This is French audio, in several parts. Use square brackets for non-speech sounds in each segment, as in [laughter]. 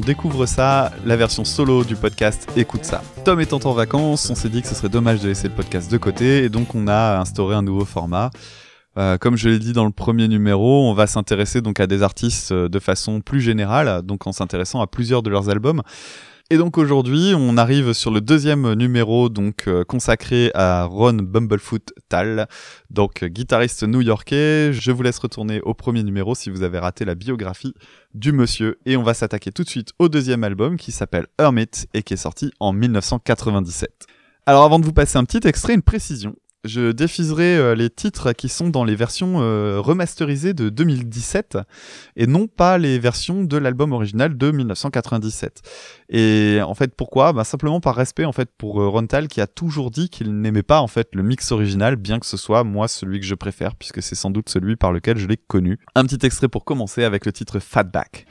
Découvre ça, la version solo du podcast Écoute ça. Tom étant en vacances, on s'est dit que ce serait dommage de laisser le podcast de côté et donc on a instauré un nouveau format. Euh, comme je l'ai dit dans le premier numéro, on va s'intéresser donc à des artistes euh, de façon plus générale, donc en s'intéressant à plusieurs de leurs albums. Et donc aujourd'hui, on arrive sur le deuxième numéro donc euh, consacré à Ron Bumblefoot Tal, donc guitariste new-yorkais. Je vous laisse retourner au premier numéro si vous avez raté la biographie du monsieur et on va s'attaquer tout de suite au deuxième album qui s'appelle Hermit et qui est sorti en 1997. Alors avant de vous passer un petit extrait, une précision je diffuserai euh, les titres qui sont dans les versions euh, remasterisées de 2017 et non pas les versions de l'album original de 1997. Et en fait, pourquoi? Bah, Simplement par respect en fait pour euh, Rontal qui a toujours dit qu'il n'aimait pas en fait le mix original, bien que ce soit moi celui que je préfère puisque c'est sans doute celui par lequel je l'ai connu. Un petit extrait pour commencer avec le titre Fatback.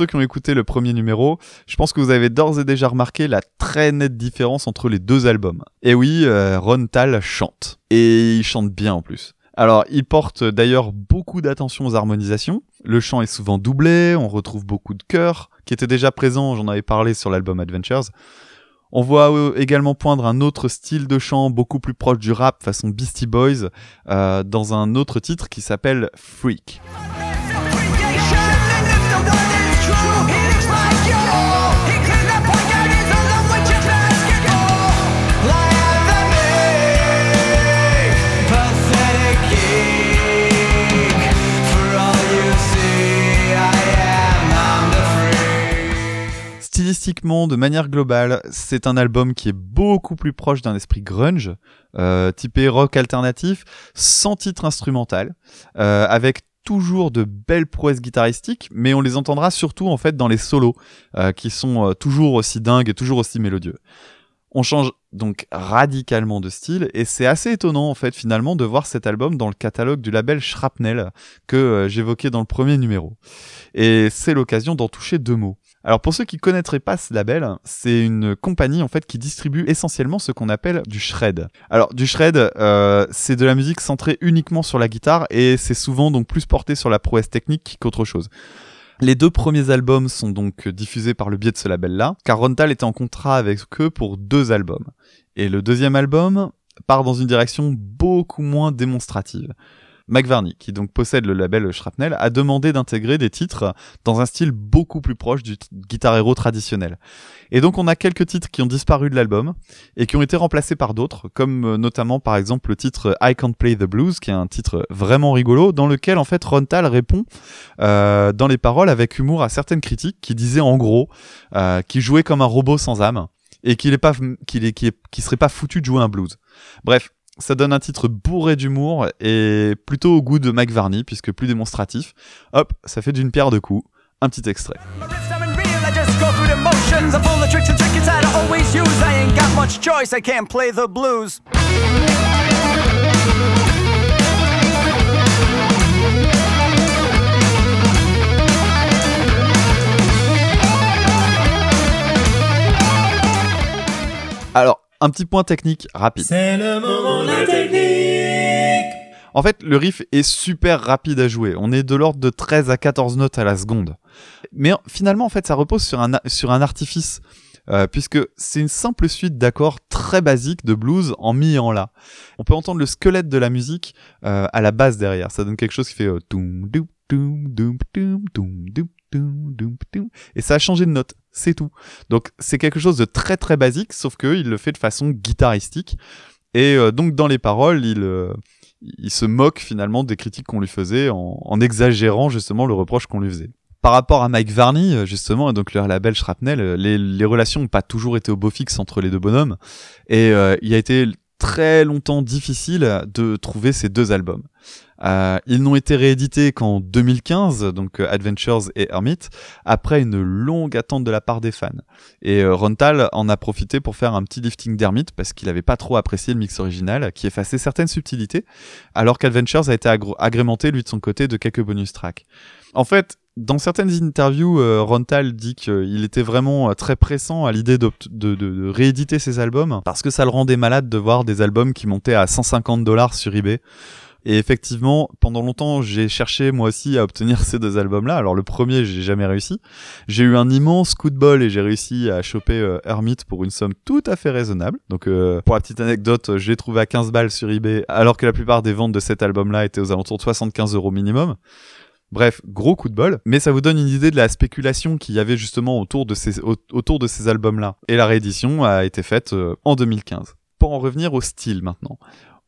Ceux qui ont écouté le premier numéro, je pense que vous avez d'ores et déjà remarqué la très nette différence entre les deux albums. Et oui, euh, Ron Tal chante. Et il chante bien en plus. Alors, il porte d'ailleurs beaucoup d'attention aux harmonisations. Le chant est souvent doublé, on retrouve beaucoup de chœurs, qui étaient déjà présents, j'en avais parlé sur l'album Adventures. On voit euh, également poindre un autre style de chant beaucoup plus proche du rap façon Beastie Boys euh, dans un autre titre qui s'appelle Freak. Stylistiquement, de manière globale, c'est un album qui est beaucoup plus proche d'un esprit grunge, euh, typé rock alternatif, sans titre instrumental, euh, avec toujours de belles prouesses guitaristiques, mais on les entendra surtout en fait dans les solos, euh, qui sont toujours aussi dingues et toujours aussi mélodieux. On change donc radicalement de style et c'est assez étonnant en fait finalement de voir cet album dans le catalogue du label Shrapnel que j'évoquais dans le premier numéro. Et c'est l'occasion d'en toucher deux mots. Alors pour ceux qui connaîtraient pas ce label, c'est une compagnie en fait qui distribue essentiellement ce qu'on appelle du shred. Alors du shred, euh, c'est de la musique centrée uniquement sur la guitare et c'est souvent donc plus porté sur la prouesse technique qu'autre chose. Les deux premiers albums sont donc diffusés par le biais de ce label-là, car Rontal était en contrat avec eux pour deux albums. Et le deuxième album part dans une direction beaucoup moins démonstrative. McVarney, qui donc possède le label Shrapnel, a demandé d'intégrer des titres dans un style beaucoup plus proche du guitar hero traditionnel. Et donc on a quelques titres qui ont disparu de l'album et qui ont été remplacés par d'autres, comme euh, notamment par exemple le titre I Can't Play the Blues, qui est un titre vraiment rigolo, dans lequel en fait Rontal répond euh, dans les paroles avec humour à certaines critiques qui disaient en gros euh, qu'il jouait comme un robot sans âme et qu'il est pas qu'il est, serait pas foutu de jouer un blues. Bref, ça donne un titre bourré d'humour et plutôt au goût de Mike Varney, puisque plus démonstratif. Hop, ça fait d'une pierre deux coups. Un petit extrait. Alors, un petit point technique rapide. C'est le moment de la technique En fait, le riff est super rapide à jouer. On est de l'ordre de 13 à 14 notes à la seconde. Mais finalement, en fait, ça repose sur un, sur un artifice. Euh, puisque c'est une simple suite d'accords très basiques de blues en mi et en la. On peut entendre le squelette de la musique euh, à la base derrière. Ça donne quelque chose qui fait euh, et ça a changé de note, c'est tout. Donc c'est quelque chose de très très basique, sauf qu'il le fait de façon guitaristique. Et euh, donc dans les paroles, il, euh, il se moque finalement des critiques qu'on lui faisait en, exagérant justement le reproche qu'on lui faisait. Par rapport à Mike Varney, euh, justement, et donc le label Shrapnel, les, les relations n'ont pas toujours été au beau fixe entre les deux bonhommes, et il a été très longtemps difficile de trouver ces deux albums. Euh, ils n'ont été réédités qu'en 2015, donc euh, Adventures et Hermit, après une longue attente de la part des fans. Et euh, Rontal en a profité pour faire un petit lifting d'Hermit parce qu'il avait pas trop apprécié le mix original, qui effaçait certaines subtilités, alors qu'Adventures a été agr- agrémenté lui de son côté de quelques bonus tracks. En fait, dans certaines interviews, euh, Rontal dit qu'il était vraiment euh, très pressant à l'idée de, rééditer ses albums parce que ça le rendait malade de voir des albums qui montaient à 150 dollars sur eBay. Et effectivement, pendant longtemps, j'ai cherché moi aussi à obtenir [laughs] ces deux albums-là. Alors le premier, j'ai jamais réussi. J'ai eu un immense coup de bol et j'ai réussi à choper euh, Hermit pour une somme tout à fait raisonnable. Donc pour la petite anecdote, je l'ai trouvé à 15 balles sur eBay, alors que la plupart des ventes de cet album-là étaient aux alentours de 75 euros minimum. Bref, gros coup de bol, mais ça vous donne une idée de la spéculation qu'il y avait justement autour de ces, albums-là. Et la réédition a été faite euh, en 2015. Pour en revenir au style maintenant.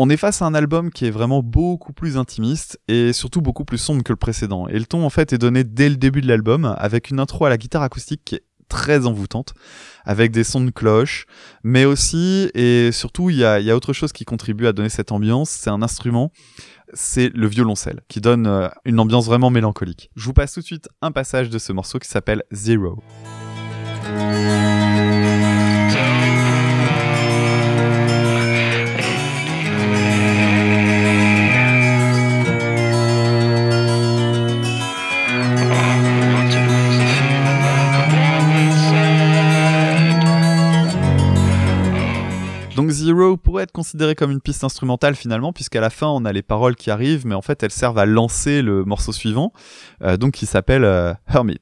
On est face à un album qui est vraiment beaucoup plus intimiste et surtout beaucoup plus sombre que le précédent. Et le ton en fait est donné dès le début de l'album avec une intro à la guitare acoustique qui est très envoûtante, avec des sons de cloche, mais aussi et surtout il y a, autre chose qui contribue à donner cette ambiance, c'est un instrument, c'est le violoncelle, qui donne euh, une ambiance vraiment mélancolique. Je vous passe tout de suite un passage de ce morceau qui s'appelle Zero. Être considéré comme une piste instrumentale finalement, puisqu'à la fin on a les paroles qui arrivent, mais en fait elles servent à lancer le morceau suivant, euh, donc qui s'appelle euh, Hermit.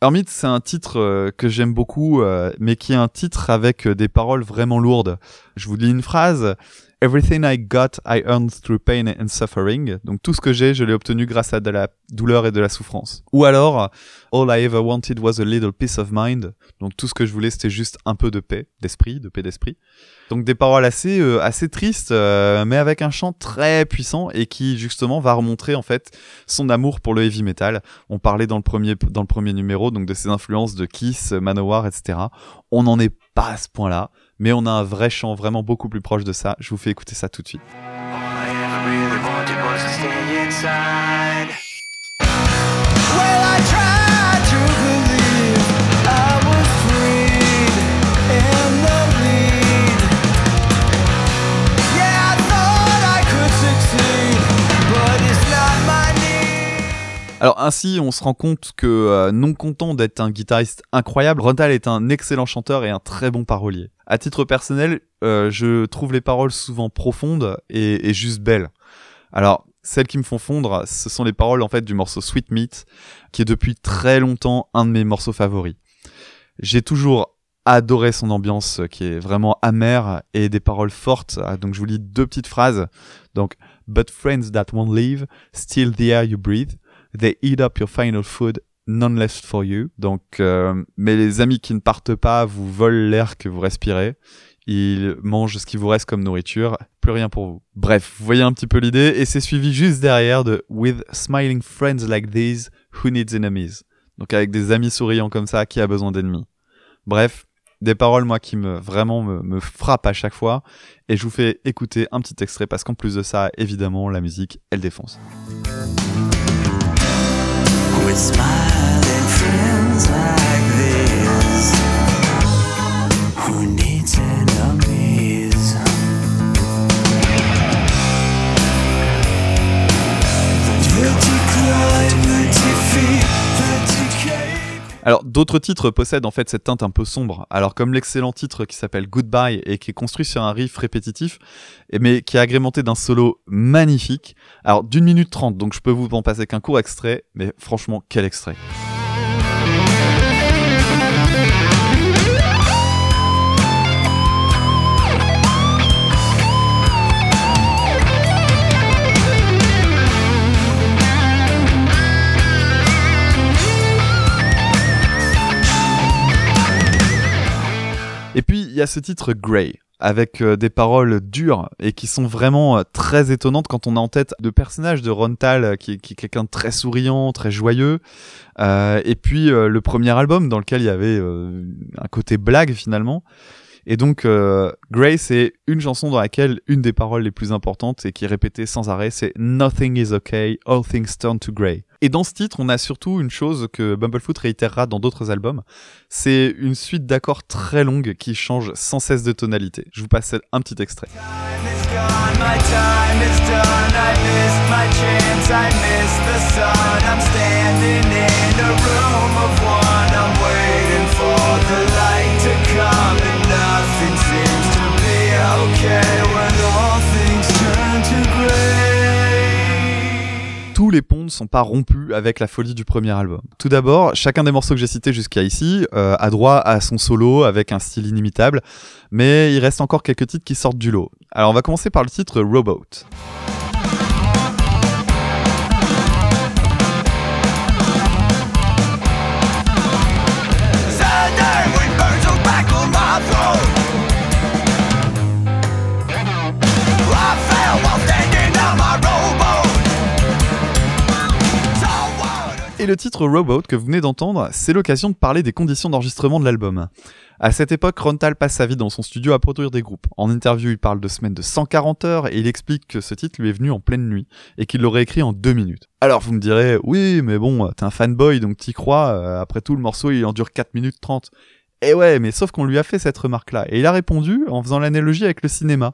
Hermit c'est un titre euh, que j'aime beaucoup, mais qui est un titre avec des paroles vraiment lourdes. Je vous lis une phrase. Everything I got, I earned through pain and suffering. Donc tout ce que j'ai, je l'ai obtenu grâce à de la douleur et de la souffrance. Ou alors, All I ever wanted was a little peace of mind. Donc tout ce que je voulais, c'était juste un peu de paix, d'esprit, de paix d'esprit. Donc des paroles assez euh, assez tristes, euh, mais avec un chant très puissant et qui justement va remontrer en fait son amour pour le heavy metal. On parlait dans le premier dans le premier numéro donc de ses influences de Kiss, Manowar, etc. On n'en est pas à ce point-là, mais on a un vrai chant vraiment beaucoup plus proche de ça. Je vous fais écouter ça tout de suite. Alors ainsi, on se rend compte que euh, non content d'être un guitariste incroyable, Rontal est un excellent chanteur et un très bon parolier. À titre personnel, euh, je trouve les paroles souvent profondes et, et juste belles. Alors, celles qui me font fondre, ce sont les paroles en fait du morceau Sweet Meat, qui est depuis très longtemps un de mes morceaux favoris. J'ai toujours adoré son ambiance euh, qui est vraiment amère et des paroles fortes. Ah, Donc je vous lis deux petites phrases. Donc, But friends that won't leave, still the air you breathe. They eat up your final food, none left for you. Donc, euh, mais les amis qui ne partent pas vous volent l'air que vous respirez. Ils mangent ce qui vous reste comme nourriture, plus rien pour vous. Bref, vous voyez un petit peu l'idée, et c'est suivi juste derrière de With smiling friends like these, who needs enemies? Donc avec des amis souriants comme ça, qui a besoin d'ennemis? Bref, des paroles moi qui me vraiment me, me frappent à chaque fois, et je vous fais écouter un petit extrait parce qu'en plus de ça, évidemment, la musique, elle défonce. Smiling friends like this, who needs Alors d'autres titres possèdent en fait cette teinte un peu sombre. Alors comme l'excellent titre qui s'appelle Goodbye et qui est construit sur un riff répétitif, mais qui est agrémenté d'un solo magnifique. Alors d'une minute trente, donc je peux vous en passer qu'un court extrait, mais franchement quel extrait. Y a ce titre Grey avec euh, des paroles dures et qui sont vraiment euh, très étonnantes quand on a en tête le personnage de Rontal euh, qui, est quelqu'un de très souriant, très joyeux. Et puis le premier album dans lequel il y avait un côté blague finalement. Et donc, euh, Grey, c'est une chanson dans laquelle une des paroles les plus importantes et qui est répétée sans arrêt, c'est Nothing is okay, all things turn to grey. Et dans ce titre, on a surtout une chose que Bumblefoot réitérera dans d'autres albums, c'est une suite d'accords très longue qui change sans cesse de tonalité. Je vous passe un petit extrait. Tous les ponts ne sont pas rompus avec la folie du premier album. Tout d'abord, chacun des morceaux que j'ai cités jusqu'à ici euh, a droit à son solo avec un style inimitable, mais il reste encore quelques titres qui sortent du lot. Alors on va commencer par le titre Rowboat. Et le titre Rowboat que vous venez d'entendre, c'est l'occasion de parler des conditions d'enregistrement de l'album. À cette époque, Rontal passe sa vie dans son studio à produire des groupes. En interview, il parle de semaines de 140 heures et il explique que ce titre lui est venu en pleine nuit et qu'il l'aurait écrit en deux minutes. Alors vous me direz, oui, mais bon, t'es un fanboy donc t'y crois, euh, après tout le morceau il en dure 4 minutes 30. Et ouais, mais sauf qu'on lui a fait cette remarque-là. Et il a répondu en faisant l'analogie avec le cinéma.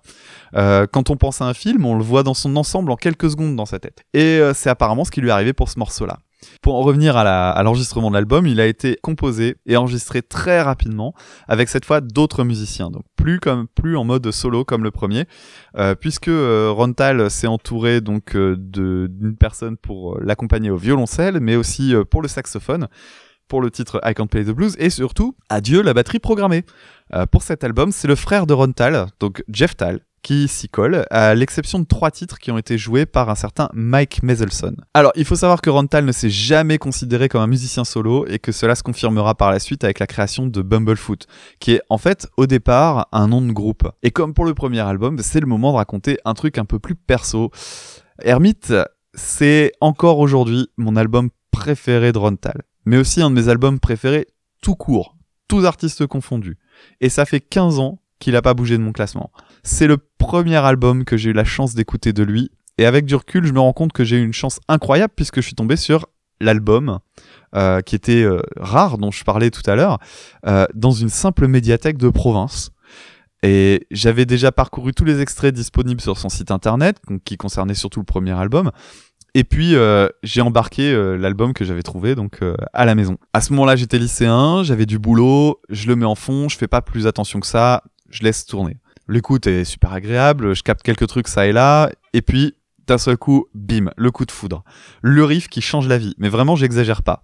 Euh, quand on pense à un film, on le voit dans son ensemble en quelques secondes dans sa tête. Et euh, c'est apparemment ce qui lui est arrivé pour ce morceau-là. Pour en revenir à la- à l'enregistrement de l'album, il a été composé et enregistré très rapidement, avec cette fois d'autres musiciens. Donc plus comme plus en mode solo comme le premier, euh, puisque euh, Rontal s'est entouré donc euh, d'une personne pour euh, l'accompagner au violoncelle, mais aussi euh, pour le saxophone, pour le titre I Can't Play the Blues, et surtout adieu la batterie programmée. Euh, pour cet album, c'est le frère de Rontal, donc Jeff Tal, qui s'y colle, à l'exception de trois titres qui ont été joués par un certain Mike Meselson. Alors, il faut savoir que Rontal ne s'est jamais considéré comme un musicien solo et que cela se confirmera par la suite avec la création de Bumblefoot, qui est en fait au départ un nom de groupe. Et comme pour le premier album, c'est le moment de raconter un truc un peu plus perso. Hermite, c'est encore aujourd'hui mon album préféré de Rontal, mais aussi un de mes albums préférés tout court, tous artistes confondus. Et ça fait 15 ans qu'il a pas bougé de mon classement. C'est le premier album que j'ai eu la chance d'écouter de lui, et avec du recul, je me rends compte que j'ai eu une chance incroyable puisque je suis tombé sur l'album euh, qui était euh, rare, dont je parlais tout à l'heure, euh, dans une simple médiathèque de province. Et j'avais déjà parcouru tous les extraits disponibles sur son site internet, qui concernaient surtout le premier album. Et puis j'ai embarqué l'album que j'avais trouvé donc à la maison. À ce moment-là, j'étais lycéen, j'avais du boulot, je le mets en fond, je fais pas plus attention que ça, je laisse tourner. L'écoute est super agréable, je capte quelques trucs ça et là, et puis d'un seul coup, bim, le coup de foudre. Le riff qui change la vie, mais vraiment j'exagère pas.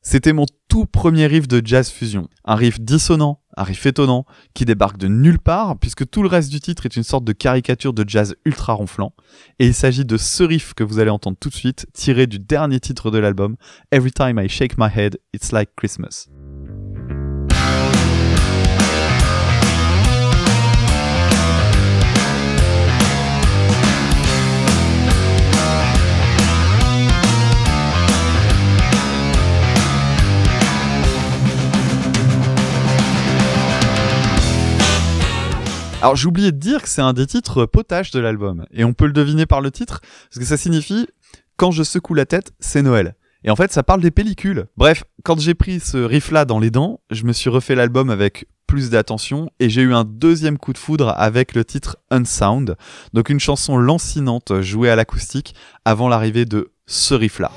C'était mon tout premier riff de jazz fusion. Un riff dissonant, un riff étonnant, qui débarque de nulle part, puisque tout le reste du titre est une sorte de caricature de jazz ultra ronflant. Et il s'agit de ce riff que vous allez entendre tout de suite, tiré du dernier titre de l'album, Every Time I Shake My Head, It's Like Christmas. Alors j'ai oublié de dire que c'est un des titres potages de l'album. Et on peut le deviner par le titre, parce que ça signifie Quand je secoue la tête, c'est Noël. Et en fait, ça parle des pellicules. Bref, quand j'ai pris ce riff-là dans les dents, je me suis refait l'album avec plus d'attention et j'ai eu un deuxième coup de foudre avec le titre Unsound, donc une chanson lancinante jouée à l'acoustique avant l'arrivée de ce riff-là.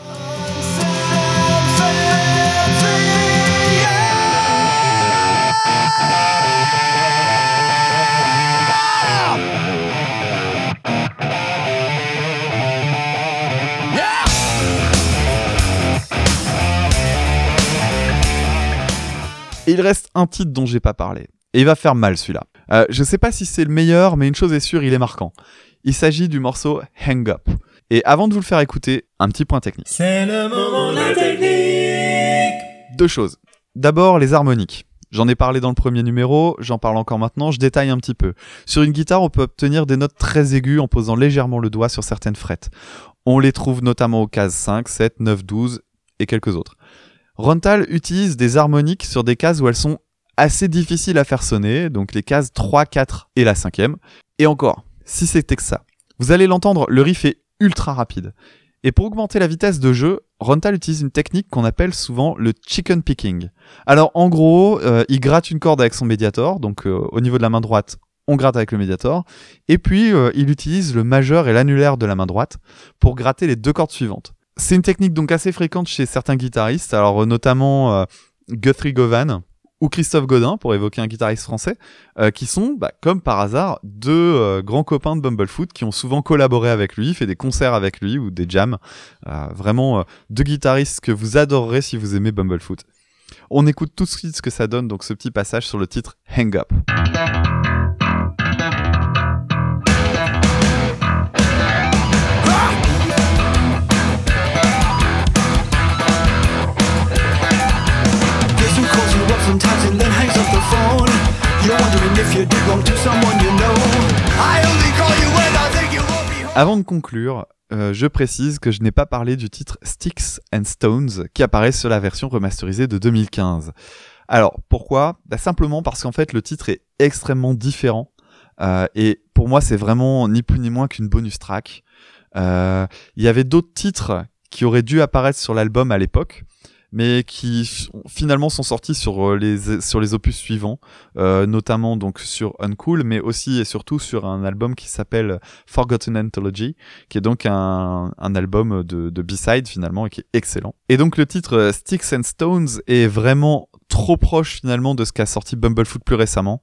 Et il reste un titre dont j'ai pas parlé. Et il va faire mal celui-là. Euh, je sais pas si c'est le meilleur, mais une chose est sûre, il est marquant. Il s'agit du morceau Hang Up. Et avant de vous le faire écouter, un petit point technique. C'est le moment de la technique. Deux choses. D'abord, les harmoniques. J'en ai parlé dans le premier numéro, j'en parle encore maintenant, je détaille un petit peu. Sur une guitare, on peut obtenir des notes très aiguës en posant légèrement le doigt sur certaines frettes. On les trouve notamment aux cases 5, 7, 9, 12 et quelques autres. Rontal utilise des harmoniques sur des cases où elles sont assez difficile à faire sonner, donc les cases 3, 4 et la cinquième. Et encore, si c'était que ça. Vous allez l'entendre, le riff est ultra rapide. Et pour augmenter la vitesse de jeu, Rontal utilise une technique qu'on appelle souvent le chicken picking. Alors en gros, euh, il gratte une corde avec son médiator, donc euh, au niveau de la main droite, on gratte avec le médiator, et puis euh, il utilise le majeur et l'annulaire de la main droite pour gratter les deux cordes suivantes. C'est une technique donc assez fréquente chez certains guitaristes, alors euh, notamment euh, Guthrie Govan ou Christophe Godin, pour évoquer un guitariste français, euh, qui sont, bah, comme par hasard, deux grands copains de Bumblefoot qui ont souvent collaboré avec lui, fait des concerts avec lui ou des jams. Vraiment, deux guitaristes que vous adorerez si vous aimez Bumblefoot. On écoute tout de suite ce que ça donne, donc ce petit passage sur le titre Hang Up. Avant de conclure, euh, je précise que je n'ai pas parlé du titre Sticks and Stones qui apparaît sur la version remasterisée de 2015. Alors pourquoi? Bah, Simplement parce qu'en fait le titre est extrêmement différent euh, et pour moi c'est vraiment ni plus ni moins qu'une bonus track. Euh, Il y avait d'autres titres qui auraient dû apparaître sur l'album à l'époque mais qui finalement sont sortis sur euh, les sur les opus suivants, euh, notamment donc sur Uncool, mais aussi et surtout sur un album qui s'appelle Forgotten Anthology, qui est donc un, un album de, de B-side finalement et qui est excellent. Et donc le titre euh, Sticks and Stones est vraiment trop proche finalement de ce qu'a sorti Bumblefoot plus récemment.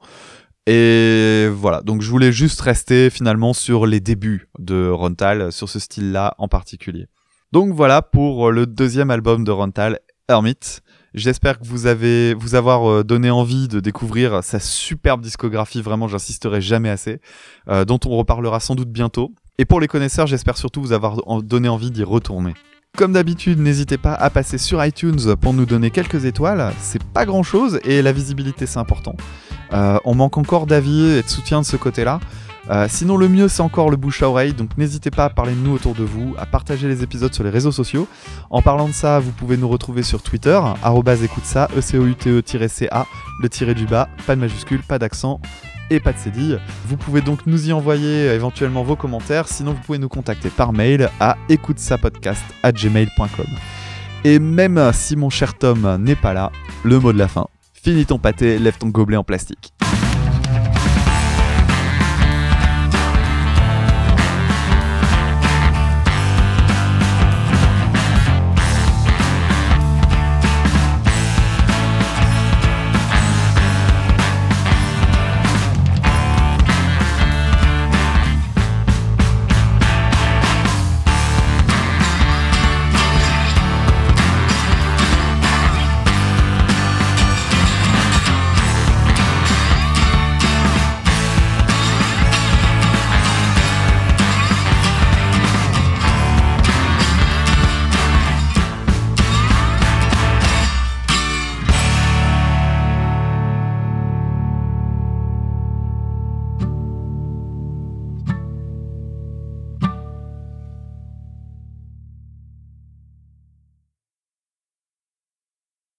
Et voilà, donc je voulais juste rester finalement sur les débuts de Rontal, sur ce style-là en particulier. Donc voilà pour le deuxième album de Rontal, Hermit. J'espère que vous avez vous avoir euh, donné envie de découvrir sa superbe discographie, vraiment j'insisterai jamais assez, euh, dont on reparlera sans doute bientôt. Et pour les connaisseurs, j'espère surtout vous avoir donné envie d'y retourner. Comme d'habitude, n'hésitez pas à passer sur iTunes pour nous donner quelques étoiles. C'est pas grand chose et la visibilité c'est important. Euh, on manque encore d'avis et de soutien de ce côté-là. Euh, sinon, le mieux c'est encore le bouche à oreille, donc n'hésitez pas à parler de nous autour de vous, à partager les épisodes sur les réseaux sociaux. En parlant de ça, vous pouvez nous retrouver sur Twitter, écoute ça, E E-C-O-U-T-E-C-A, le tiré du bas, pas de majuscule, pas d'accent et pas de cédille. Vous pouvez donc nous y envoyer euh, éventuellement vos commentaires, sinon vous pouvez nous contacter par mail à écoutesapodcast@gmail.com. Et même si mon cher Tom n'est pas là, le mot de la fin. Finis ton pâté, lève ton gobelet en plastique.